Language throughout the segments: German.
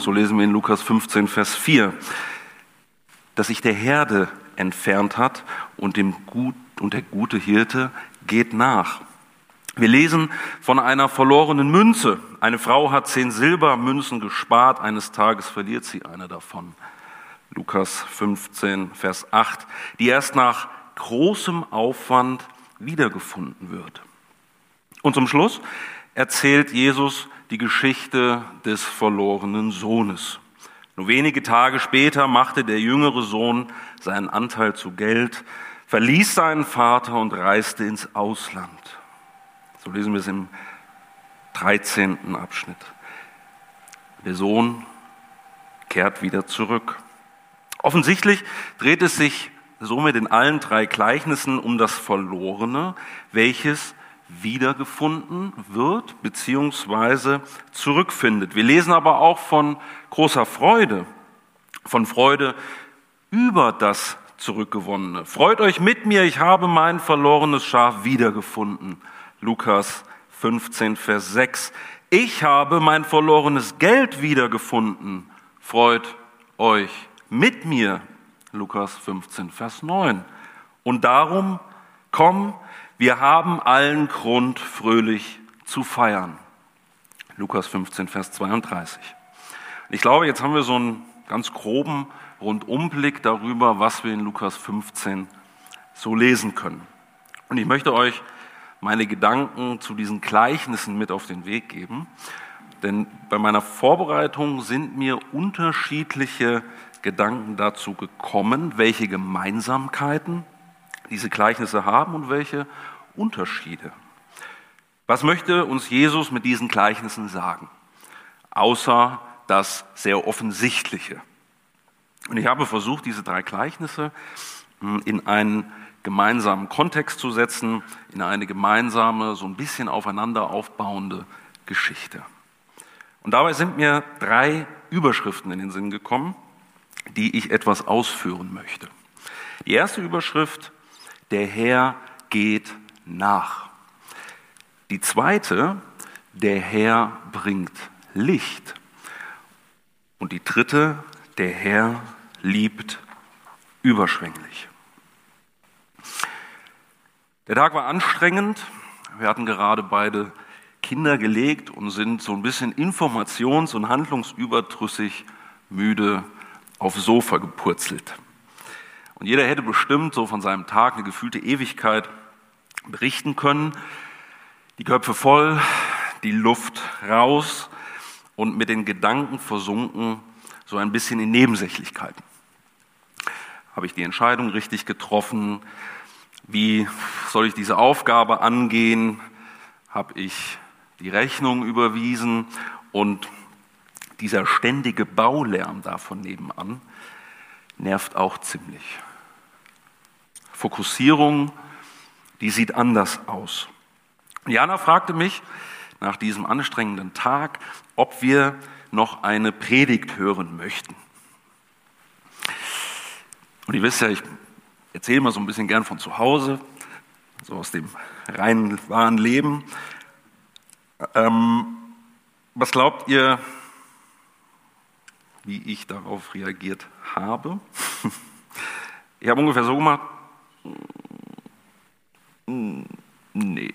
so lesen wir in Lukas 15, Vers 4, dass sich der Herde entfernt hat und, dem Gut, und der gute Hirte geht nach. Wir lesen von einer verlorenen Münze. Eine Frau hat zehn Silbermünzen gespart, eines Tages verliert sie eine davon. Lukas 15, Vers 8, die erst nach großem Aufwand wiedergefunden wird. Und zum Schluss erzählt Jesus die Geschichte des verlorenen Sohnes. Nur wenige Tage später machte der jüngere Sohn seinen Anteil zu Geld, verließ seinen Vater und reiste ins Ausland. So lesen wir es im 13. Abschnitt. Der Sohn kehrt wieder zurück. Offensichtlich dreht es sich somit in allen drei Gleichnissen um das Verlorene, welches wiedergefunden wird beziehungsweise zurückfindet. Wir lesen aber auch von großer Freude, von Freude über das Zurückgewonnene. Freut euch mit mir, ich habe mein verlorenes Schaf wiedergefunden. Lukas 15, Vers 6. Ich habe mein verlorenes Geld wiedergefunden. Freut euch mit mir. Lukas 15, Vers 9. Und darum, komm, wir haben allen Grund, fröhlich zu feiern. Lukas 15, Vers 32. Ich glaube, jetzt haben wir so einen ganz groben Rundumblick darüber, was wir in Lukas 15 so lesen können. Und ich möchte euch meine Gedanken zu diesen Gleichnissen mit auf den Weg geben. Denn bei meiner Vorbereitung sind mir unterschiedliche Gedanken dazu gekommen, welche Gemeinsamkeiten diese Gleichnisse haben und welche Unterschiede. Was möchte uns Jesus mit diesen Gleichnissen sagen? Außer das sehr Offensichtliche. Und ich habe versucht, diese drei Gleichnisse hm, in einen gemeinsamen Kontext zu setzen, in eine gemeinsame, so ein bisschen aufeinander aufbauende Geschichte. Und dabei sind mir drei Überschriften in den Sinn gekommen, die ich etwas ausführen möchte. Die erste Überschrift, der Herr geht nach. Die zweite, der Herr bringt Licht. Und die dritte, der Herr liebt überschwänglich. Der Tag war anstrengend. Wir hatten gerade beide Kinder gelegt und sind so ein bisschen informations- und handlungsübertrüssig müde aufs Sofa gepurzelt. Und jeder hätte bestimmt so von seinem Tag eine gefühlte Ewigkeit berichten können. Die Köpfe voll, die Luft raus und mit den Gedanken versunken, so ein bisschen in Nebensächlichkeiten. Habe ich die Entscheidung richtig getroffen? Wie soll ich diese Aufgabe angehen? Habe ich die Rechnung überwiesen? Und dieser ständige Baulärm da von nebenan nervt auch ziemlich. Fokussierung, die sieht anders aus. Jana fragte mich nach diesem anstrengenden Tag, ob wir noch eine Predigt hören möchten. Und ihr wisst ja, ich erzähle mal so ein bisschen gern von zu Hause, so aus dem reinen, wahren Leben. Ähm, was glaubt ihr, wie ich darauf reagiert habe. Ich habe ungefähr so gemacht, nee,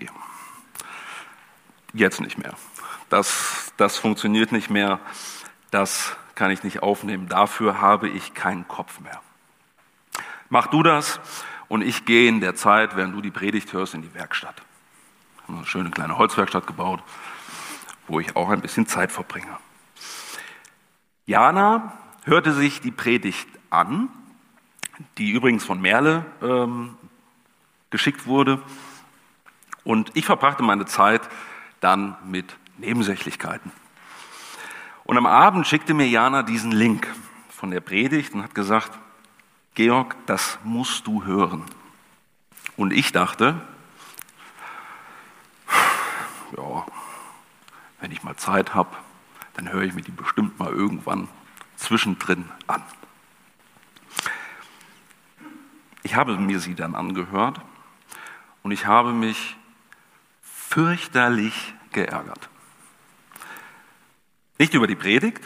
jetzt nicht mehr. Das, das funktioniert nicht mehr, das kann ich nicht aufnehmen, dafür habe ich keinen Kopf mehr. Mach du das und ich gehe in der Zeit, während du die Predigt hörst, in die Werkstatt. Eine schöne kleine Holzwerkstatt gebaut, wo ich auch ein bisschen Zeit verbringe. Jana hörte sich die Predigt an, die übrigens von Merle ähm, geschickt wurde. Und ich verbrachte meine Zeit dann mit Nebensächlichkeiten. Und am Abend schickte mir Jana diesen Link von der Predigt und hat gesagt, Georg, das musst du hören. Und ich dachte, ja, wenn ich mal Zeit habe, dann höre ich mir die bestimmt mal irgendwann zwischendrin an. Ich habe mir sie dann angehört und ich habe mich fürchterlich geärgert. Nicht über die Predigt,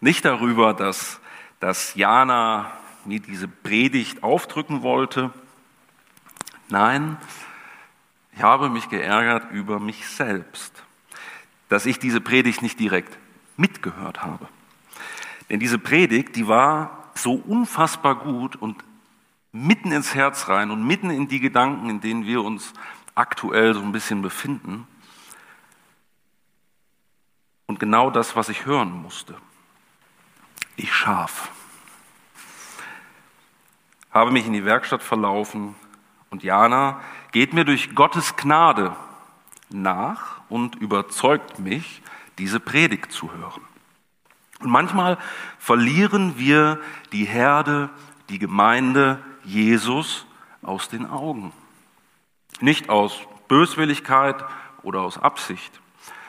Nicht darüber, dass, dass Jana mir diese Predigt aufdrücken wollte. Nein, ich habe mich geärgert über mich selbst, dass ich diese Predigt nicht direkt mitgehört habe. Denn diese Predigt, die war so unfassbar gut und mitten ins Herz rein und mitten in die Gedanken, in denen wir uns aktuell so ein bisschen befinden. Und genau das, was ich hören musste. Ich Schaf. Habe mich in die Werkstatt verlaufen und Jana geht mir durch Gottes Gnade nach und überzeugt mich, diese Predigt zu hören. Und manchmal verlieren wir die Herde, die Gemeinde, Jesus aus den Augen. Nicht aus Böswilligkeit oder aus Absicht,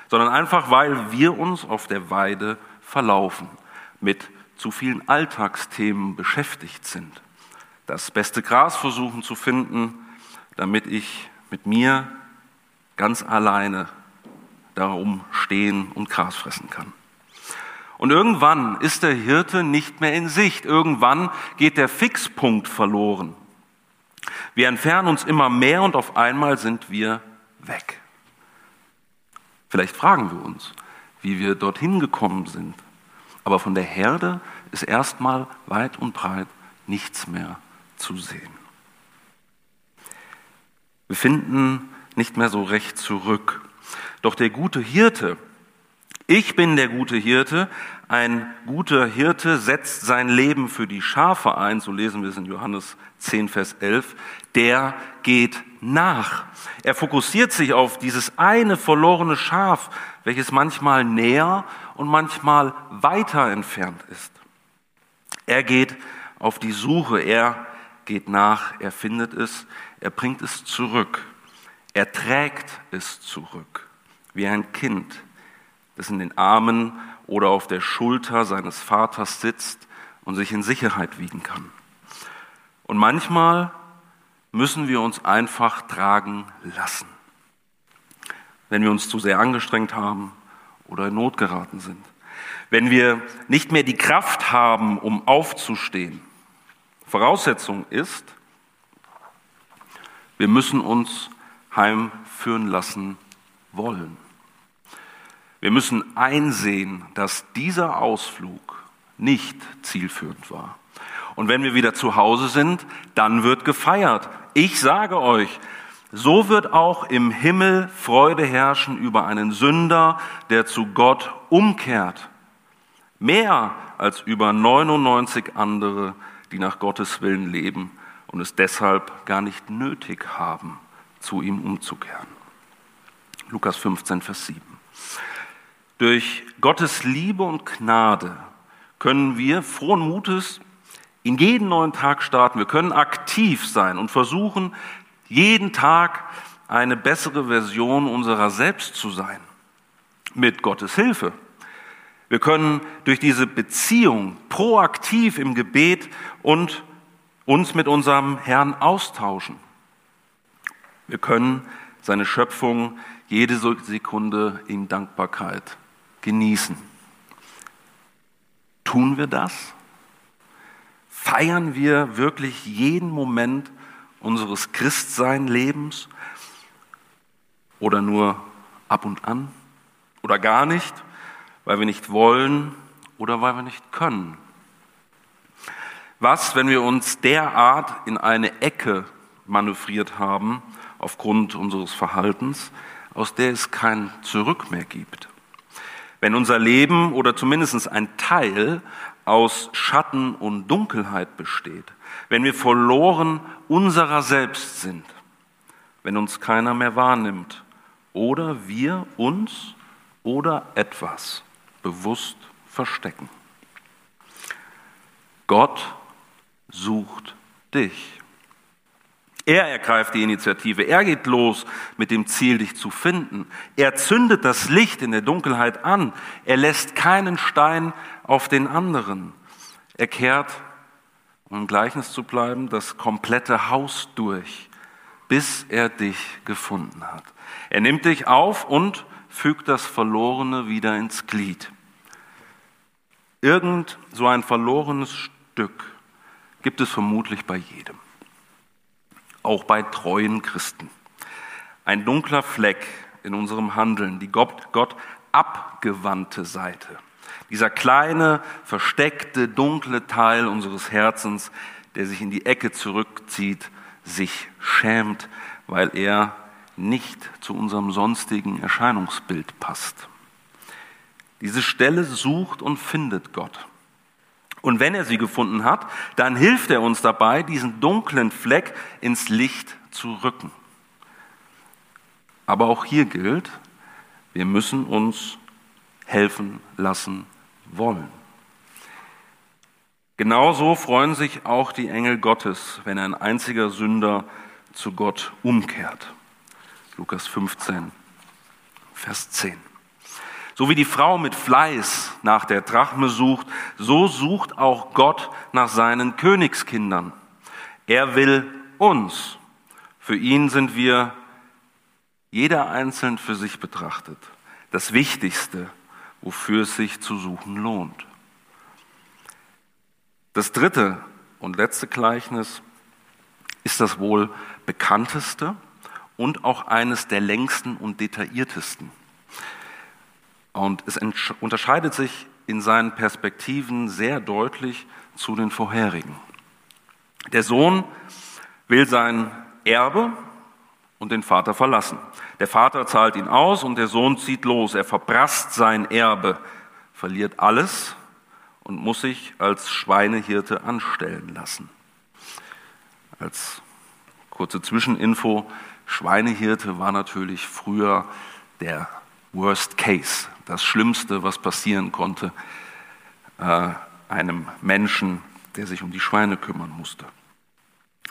sondern einfach, weil wir uns auf der Weide verlaufen, mit zu vielen Alltagsthemen beschäftigt sind. Das beste Gras versuchen zu finden, damit ich mit mir ganz alleine darum stehen und Gras fressen kann. Und irgendwann ist der Hirte nicht mehr in Sicht. Irgendwann geht der Fixpunkt verloren. Wir entfernen uns immer mehr und auf einmal sind wir weg. Vielleicht fragen wir uns, wie wir dorthin gekommen sind. Aber von der Herde ist erstmal weit und breit nichts mehr zu sehen. Wir finden nicht mehr so recht zurück. Doch der gute Hirte, ich bin der gute Hirte, ein guter Hirte setzt sein Leben für die Schafe ein, so lesen wir es in Johannes 10, Vers 11, der geht nach. Er fokussiert sich auf dieses eine verlorene Schaf, welches manchmal näher und manchmal weiter entfernt ist. Er geht auf die Suche, er geht nach, er findet es, er bringt es zurück, er trägt es zurück, wie ein Kind, das in den Armen oder auf der Schulter seines Vaters sitzt und sich in Sicherheit wiegen kann. Und manchmal müssen wir uns einfach tragen lassen, wenn wir uns zu sehr angestrengt haben oder in Not geraten sind, wenn wir nicht mehr die Kraft haben, um aufzustehen. Voraussetzung ist, wir müssen uns heimführen lassen wollen. Wir müssen einsehen, dass dieser Ausflug nicht zielführend war. Und wenn wir wieder zu Hause sind, dann wird gefeiert. Ich sage euch, so wird auch im Himmel Freude herrschen über einen Sünder, der zu Gott umkehrt. Mehr als über 99 andere, die nach Gottes Willen leben und es deshalb gar nicht nötig haben, zu ihm umzukehren. Lukas 15, Vers 7. Durch Gottes Liebe und Gnade können wir frohen Mutes in jeden neuen Tag starten. Wir können aktiv sein und versuchen, jeden Tag eine bessere Version unserer selbst zu sein. Mit Gottes Hilfe. Wir können durch diese Beziehung proaktiv im Gebet und uns mit unserem Herrn austauschen. Wir können seine Schöpfung jede Sekunde in Dankbarkeit genießen. Tun wir das? Feiern wir wirklich jeden Moment unseres Christsein-Lebens oder nur ab und an oder gar nicht, weil wir nicht wollen oder weil wir nicht können? Was, wenn wir uns derart in eine Ecke manövriert haben aufgrund unseres Verhaltens, aus der es kein Zurück mehr gibt? Wenn unser Leben oder zumindest ein Teil aus Schatten und Dunkelheit besteht, wenn wir verloren unserer selbst sind, wenn uns keiner mehr wahrnimmt oder wir uns oder etwas bewusst verstecken. Gott sucht dich. Er ergreift die Initiative. Er geht los mit dem Ziel, dich zu finden. Er zündet das Licht in der Dunkelheit an. Er lässt keinen Stein auf den anderen. Er kehrt, um im Gleichnis zu bleiben, das komplette Haus durch, bis er dich gefunden hat. Er nimmt dich auf und fügt das Verlorene wieder ins Glied. Irgend so ein verlorenes Stück gibt es vermutlich bei jedem, auch bei treuen Christen. Ein dunkler Fleck in unserem Handeln, die Gott, Gott abgewandte Seite. Dieser kleine, versteckte, dunkle Teil unseres Herzens, der sich in die Ecke zurückzieht, sich schämt, weil er nicht zu unserem sonstigen Erscheinungsbild passt. Diese Stelle sucht und findet Gott. Und wenn er sie gefunden hat, dann hilft er uns dabei, diesen dunklen Fleck ins Licht zu rücken. Aber auch hier gilt, wir müssen uns helfen lassen wollen. Genauso freuen sich auch die Engel Gottes, wenn ein einziger Sünder zu Gott umkehrt. Lukas 15, Vers 10. So wie die Frau mit Fleiß nach der Drachme sucht, so sucht auch Gott nach seinen Königskindern. Er will uns. Für ihn sind wir jeder einzeln für sich betrachtet. Das Wichtigste, wofür es sich zu suchen lohnt. Das dritte und letzte Gleichnis ist das wohl bekannteste und auch eines der längsten und detailliertesten. Und es unterscheidet sich in seinen Perspektiven sehr deutlich zu den vorherigen. Der Sohn will sein Erbe und den Vater verlassen. Der Vater zahlt ihn aus und der Sohn zieht los. Er verprasst sein Erbe, verliert alles und muss sich als Schweinehirte anstellen lassen. Als kurze Zwischeninfo, Schweinehirte war natürlich früher der Worst Case, das Schlimmste, was passieren konnte äh, einem Menschen, der sich um die Schweine kümmern musste.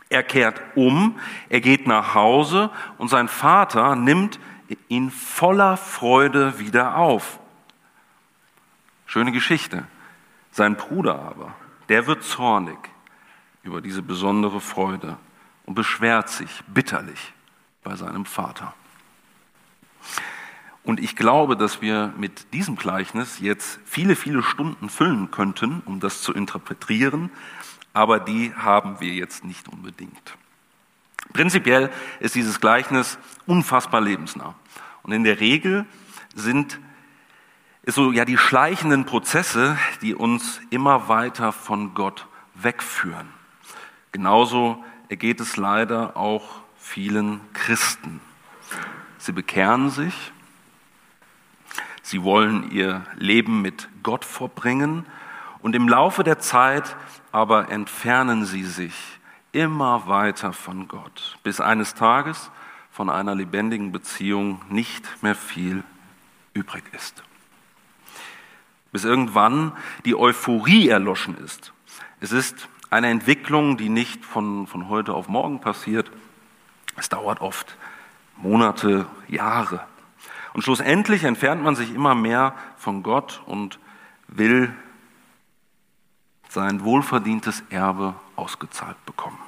Er kehrt um, er geht nach Hause und sein Vater nimmt ihn voller Freude wieder auf. Schöne Geschichte. Sein Bruder aber, der wird zornig über diese besondere Freude und beschwert sich bitterlich bei seinem Vater. Und ich glaube, dass wir mit diesem Gleichnis jetzt viele, viele Stunden füllen könnten, um das zu interpretieren, aber die haben wir jetzt nicht unbedingt. Prinzipiell ist dieses Gleichnis unfassbar lebensnah. Und in der Regel sind es so ja die schleichenden Prozesse, die uns immer weiter von Gott wegführen. Genauso ergeht es leider auch vielen Christen. Sie bekehren sich, sie wollen ihr Leben mit Gott verbringen und im Laufe der Zeit aber entfernen sie sich immer weiter von Gott, bis eines Tages von einer lebendigen Beziehung nicht mehr viel übrig ist. Bis irgendwann die Euphorie erloschen ist. Es ist eine Entwicklung, die nicht von, von heute auf morgen passiert. Es dauert oft Monate, Jahre. Und schlussendlich entfernt man sich immer mehr von Gott und will sein wohlverdientes Erbe ausgezahlt bekommen.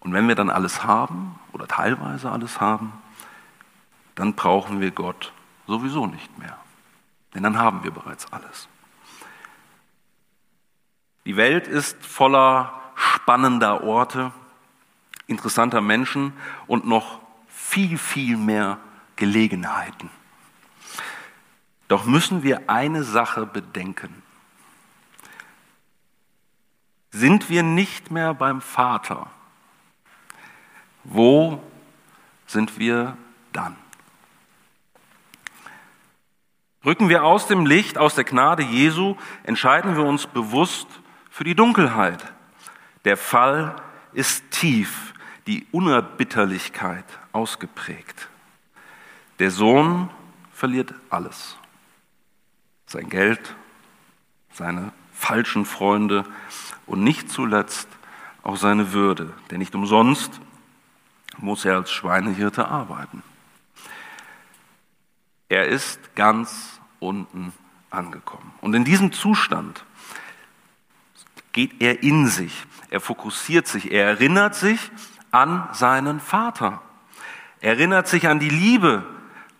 Und wenn wir dann alles haben oder teilweise alles haben, dann brauchen wir Gott sowieso nicht mehr. Denn dann haben wir bereits alles. Die Welt ist voller spannender Orte, interessanter Menschen und noch viel, viel mehr Gelegenheiten. Doch müssen wir eine Sache bedenken sind wir nicht mehr beim Vater, wo sind wir dann? Rücken wir aus dem Licht, aus der Gnade Jesu, entscheiden wir uns bewusst für die Dunkelheit. Der Fall ist tief, die Unerbitterlichkeit ausgeprägt. Der Sohn verliert alles. Sein Geld, seine falschen Freunde, und nicht zuletzt auch seine Würde, denn nicht umsonst muss er als Schweinehirte arbeiten. Er ist ganz unten angekommen. Und in diesem Zustand geht er in sich, er fokussiert sich, er erinnert sich an seinen Vater. Er erinnert sich an die Liebe,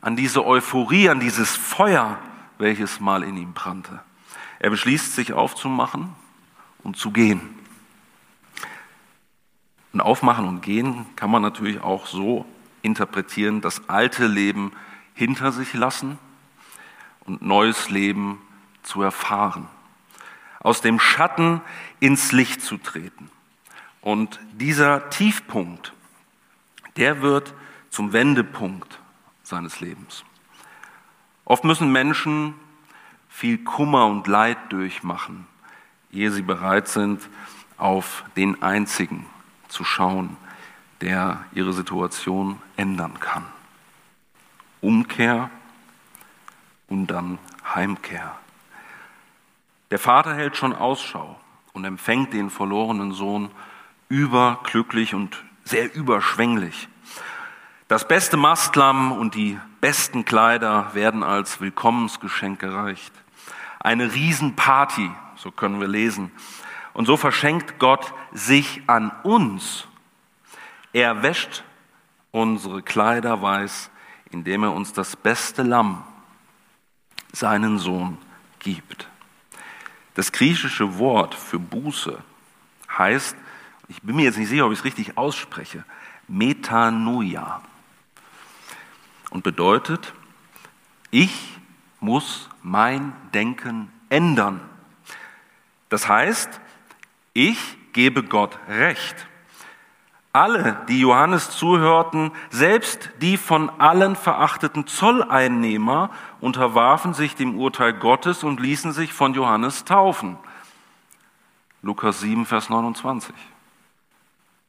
an diese Euphorie, an dieses Feuer, welches mal in ihm brannte. Er beschließt, sich aufzumachen und zu gehen. Und aufmachen und gehen kann man natürlich auch so interpretieren, das alte Leben hinter sich lassen und neues Leben zu erfahren. Aus dem Schatten ins Licht zu treten. Und dieser Tiefpunkt, der wird zum Wendepunkt seines Lebens. Oft müssen Menschen viel Kummer und Leid durchmachen, ehe sie bereit sind, auf den einzigen zu schauen, der ihre Situation ändern kann. Umkehr und dann Heimkehr. Der Vater hält schon Ausschau und empfängt den verlorenen Sohn überglücklich und sehr überschwänglich. Das beste Mastlamm und die besten Kleider werden als Willkommensgeschenk gereicht. Eine Riesenparty, so können wir lesen. Und so verschenkt Gott sich an uns. Er wäscht unsere Kleider weiß, indem er uns das beste Lamm, seinen Sohn, gibt. Das griechische Wort für Buße heißt, ich bin mir jetzt nicht sicher, ob ich es richtig ausspreche, Metanoia und bedeutet, ich muss mein Denken ändern. Das heißt, ich gebe Gott Recht. Alle, die Johannes zuhörten, selbst die von allen verachteten Zolleinnehmer, unterwarfen sich dem Urteil Gottes und ließen sich von Johannes taufen. Lukas 7, Vers 29.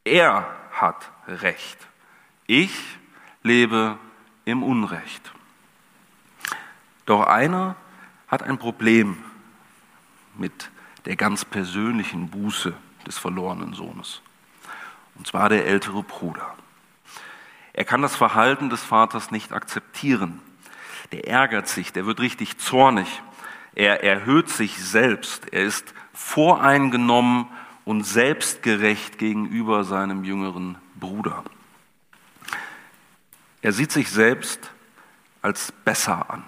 Er hat Recht. Ich lebe im Unrecht. Doch einer hat ein Problem mit der ganz persönlichen Buße des verlorenen Sohnes. Und zwar der ältere Bruder. Er kann das Verhalten des Vaters nicht akzeptieren. Der ärgert sich, der wird richtig zornig. Er erhöht sich selbst. Er ist voreingenommen und selbstgerecht gegenüber seinem jüngeren Bruder. Er sieht sich selbst als besser an,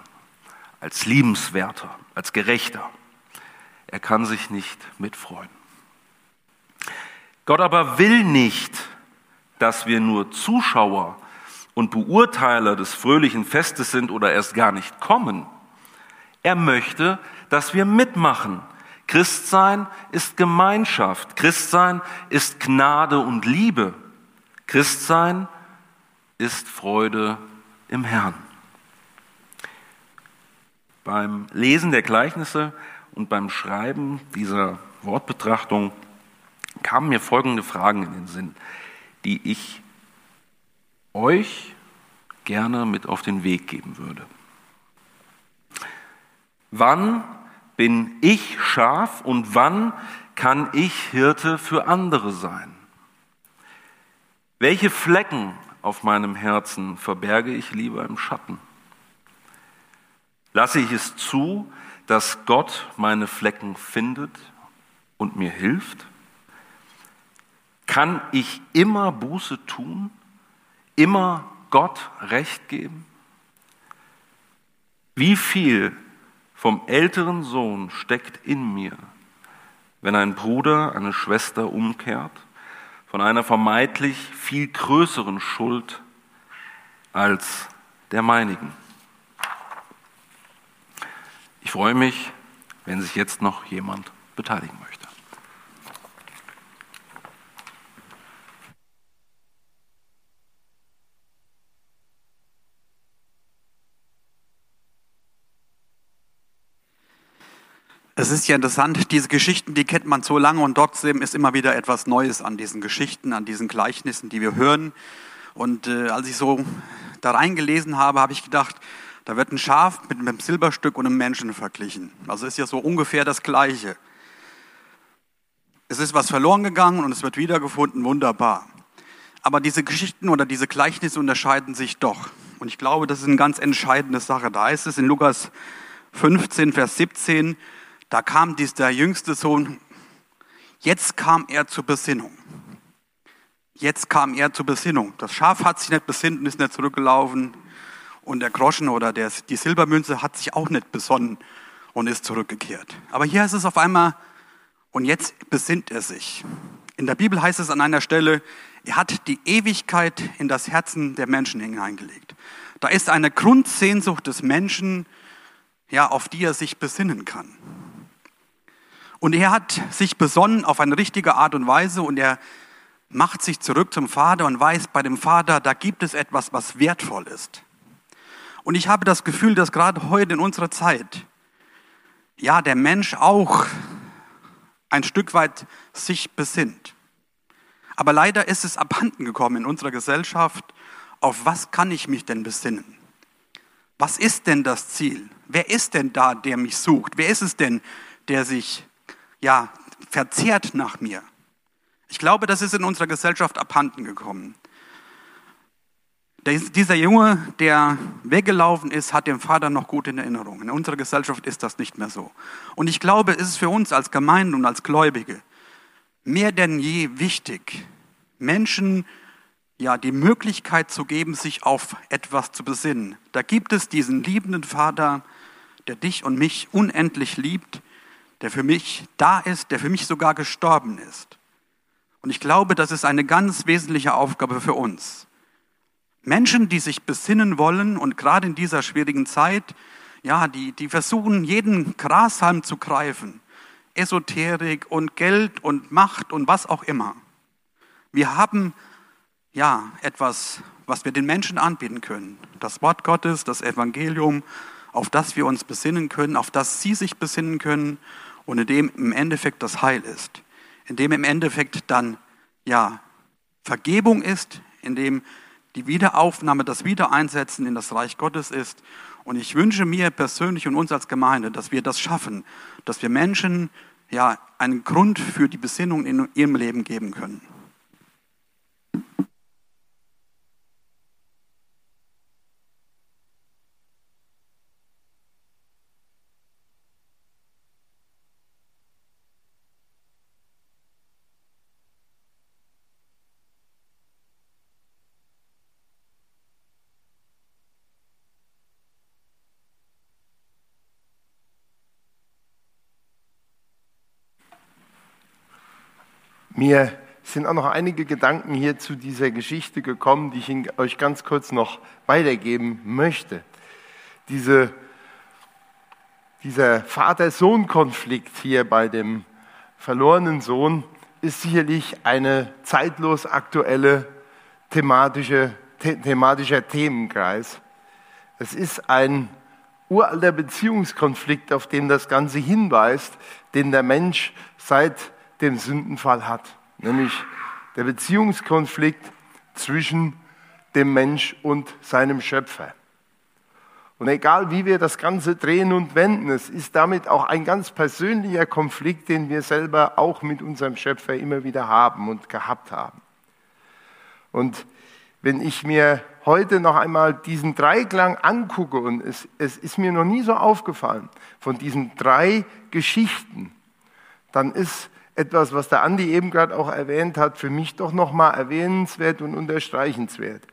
als liebenswerter, als gerechter. Er kann sich nicht mitfreuen. Gott aber will nicht, dass wir nur Zuschauer und Beurteiler des fröhlichen Festes sind oder erst gar nicht kommen. Er möchte, dass wir mitmachen. Christsein ist Gemeinschaft. Christsein ist Gnade und Liebe. Christsein ist Freude im Herrn. Beim Lesen der Gleichnisse und beim Schreiben dieser Wortbetrachtung kamen mir folgende Fragen in den Sinn, die ich euch gerne mit auf den Weg geben würde. Wann bin ich Schaf und wann kann ich Hirte für andere sein? Welche Flecken auf meinem Herzen verberge ich lieber im Schatten? Lasse ich es zu, dass Gott meine Flecken findet und mir hilft? Kann ich immer Buße tun? Immer Gott Recht geben? Wie viel vom älteren Sohn steckt in mir, wenn ein Bruder eine Schwester umkehrt? Von einer vermeintlich viel größeren Schuld als der meinigen. Ich freue mich, wenn sich jetzt noch jemand beteiligen möchte. Es ist ja interessant, diese Geschichten, die kennt man so lange und trotzdem ist immer wieder etwas Neues an diesen Geschichten, an diesen Gleichnissen, die wir hören. Und äh, als ich so da reingelesen habe, habe ich gedacht, da wird ein Schaf mit einem Silberstück und einem Menschen verglichen. Also ist ja so ungefähr das Gleiche. Es ist was verloren gegangen und es wird wiedergefunden, wunderbar. Aber diese Geschichten oder diese Gleichnisse unterscheiden sich doch. Und ich glaube, das ist eine ganz entscheidende Sache. Da heißt es in Lukas 15, Vers 17, da kam dies der jüngste Sohn, jetzt kam er zur Besinnung. Jetzt kam er zur Besinnung. Das Schaf hat sich nicht besinnt und ist nicht zurückgelaufen. Und der Groschen oder der, die Silbermünze hat sich auch nicht besonnen und ist zurückgekehrt. Aber hier ist es auf einmal, und jetzt besinnt er sich. In der Bibel heißt es an einer Stelle, er hat die Ewigkeit in das Herzen der Menschen hineingelegt. Da ist eine Grundsehnsucht des Menschen, ja, auf die er sich besinnen kann. Und er hat sich besonnen auf eine richtige Art und Weise und er macht sich zurück zum Vater und weiß, bei dem Vater, da gibt es etwas, was wertvoll ist. Und ich habe das Gefühl, dass gerade heute in unserer Zeit, ja, der Mensch auch ein Stück weit sich besinnt. Aber leider ist es abhanden gekommen in unserer Gesellschaft, auf was kann ich mich denn besinnen? Was ist denn das Ziel? Wer ist denn da, der mich sucht? Wer ist es denn, der sich ja verzehrt nach mir? Ich glaube, das ist in unserer Gesellschaft abhanden gekommen. Dieser Junge, der weggelaufen ist, hat den Vater noch gut in Erinnerung. In unserer Gesellschaft ist das nicht mehr so. Und ich glaube, es ist für uns als Gemeinde und als Gläubige mehr denn je wichtig, Menschen ja die Möglichkeit zu geben, sich auf etwas zu besinnen. Da gibt es diesen liebenden Vater, der dich und mich unendlich liebt, der für mich da ist, der für mich sogar gestorben ist. Und ich glaube, das ist eine ganz wesentliche Aufgabe für uns. Menschen, die sich besinnen wollen und gerade in dieser schwierigen Zeit, ja, die, die versuchen, jeden Grashalm zu greifen. Esoterik und Geld und Macht und was auch immer. Wir haben ja etwas, was wir den Menschen anbieten können. Das Wort Gottes, das Evangelium, auf das wir uns besinnen können, auf das sie sich besinnen können und in dem im Endeffekt das Heil ist. In dem im Endeffekt dann ja Vergebung ist, in dem die Wiederaufnahme, das Wiedereinsetzen in das Reich Gottes ist. Und ich wünsche mir persönlich und uns als Gemeinde, dass wir das schaffen, dass wir Menschen ja, einen Grund für die Besinnung in ihrem Leben geben können. Mir sind auch noch einige Gedanken hier zu dieser Geschichte gekommen, die ich euch ganz kurz noch weitergeben möchte. Diese, dieser Vater-Sohn-Konflikt hier bei dem verlorenen Sohn ist sicherlich eine zeitlos aktuelle thematische, the, thematischer Themenkreis. Es ist ein uralter Beziehungskonflikt, auf den das Ganze hinweist, den der Mensch seit den Sündenfall hat, nämlich der Beziehungskonflikt zwischen dem Mensch und seinem Schöpfer. Und egal wie wir das Ganze drehen und wenden, es ist damit auch ein ganz persönlicher Konflikt, den wir selber auch mit unserem Schöpfer immer wieder haben und gehabt haben. Und wenn ich mir heute noch einmal diesen Dreiklang angucke, und es, es ist mir noch nie so aufgefallen, von diesen drei Geschichten, dann ist etwas, was der Andi eben gerade auch erwähnt hat, für mich doch nochmal erwähnenswert und unterstreichenswert.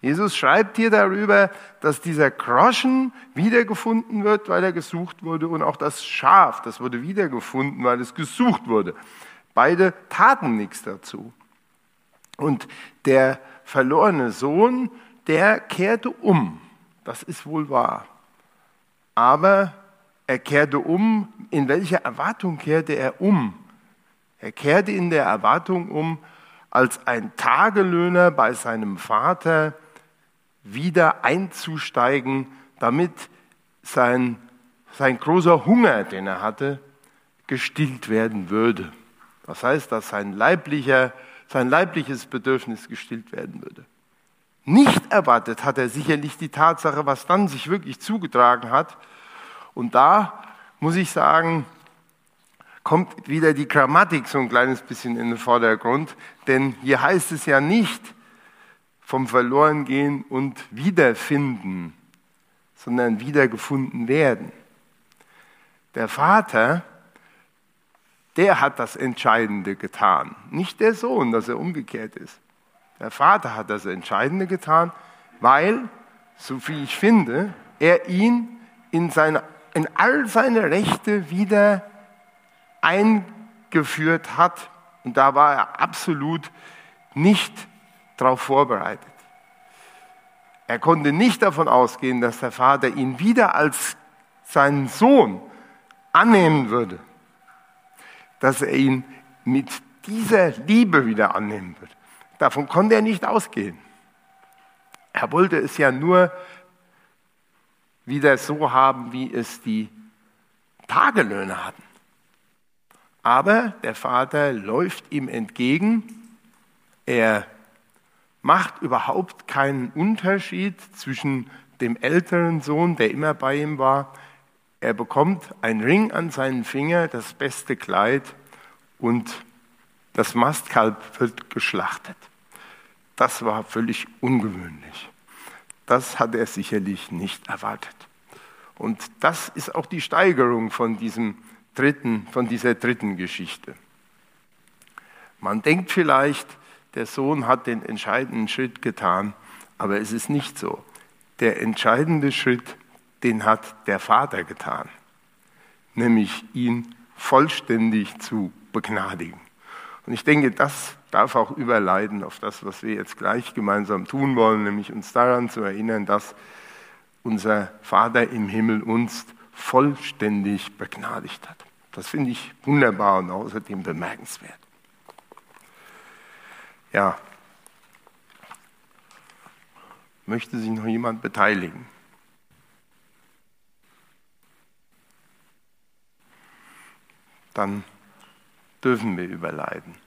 Jesus schreibt hier darüber, dass dieser Groschen wiedergefunden wird, weil er gesucht wurde, und auch das Schaf, das wurde wiedergefunden, weil es gesucht wurde. Beide taten nichts dazu. Und der verlorene Sohn, der kehrte um. Das ist wohl wahr. Aber er kehrte um. In welcher Erwartung kehrte er um? Er kehrte in der Erwartung um, als ein Tagelöhner bei seinem Vater wieder einzusteigen, damit sein, sein großer Hunger, den er hatte, gestillt werden würde. Das heißt, dass sein, leiblicher, sein leibliches Bedürfnis gestillt werden würde. Nicht erwartet hat er sicherlich die Tatsache, was dann sich wirklich zugetragen hat. Und da muss ich sagen, kommt wieder die Grammatik so ein kleines bisschen in den Vordergrund, denn hier heißt es ja nicht vom Verlorengehen und Wiederfinden, sondern wiedergefunden werden. Der Vater, der hat das Entscheidende getan, nicht der Sohn, dass er umgekehrt ist. Der Vater hat das Entscheidende getan, weil, so wie ich finde, er ihn in sein in all seine Rechte wieder eingeführt hat. Und da war er absolut nicht darauf vorbereitet. Er konnte nicht davon ausgehen, dass der Vater ihn wieder als seinen Sohn annehmen würde, dass er ihn mit dieser Liebe wieder annehmen wird. Davon konnte er nicht ausgehen. Er wollte es ja nur wieder so haben, wie es die Tagelöhner hatten. Aber der Vater läuft ihm entgegen. Er macht überhaupt keinen Unterschied zwischen dem älteren Sohn, der immer bei ihm war. Er bekommt einen Ring an seinen Finger, das beste Kleid und das Mastkalb wird geschlachtet. Das war völlig ungewöhnlich. Das hat er sicherlich nicht erwartet. Und das ist auch die Steigerung von, diesem dritten, von dieser dritten Geschichte. Man denkt vielleicht, der Sohn hat den entscheidenden Schritt getan, aber es ist nicht so. Der entscheidende Schritt, den hat der Vater getan, nämlich ihn vollständig zu begnadigen. Und ich denke, das darf auch überleiten auf das, was wir jetzt gleich gemeinsam tun wollen, nämlich uns daran zu erinnern, dass unser Vater im Himmel uns vollständig begnadigt hat. Das finde ich wunderbar und außerdem bemerkenswert. Ja. Möchte sich noch jemand beteiligen? Dann dürfen wir überleiten.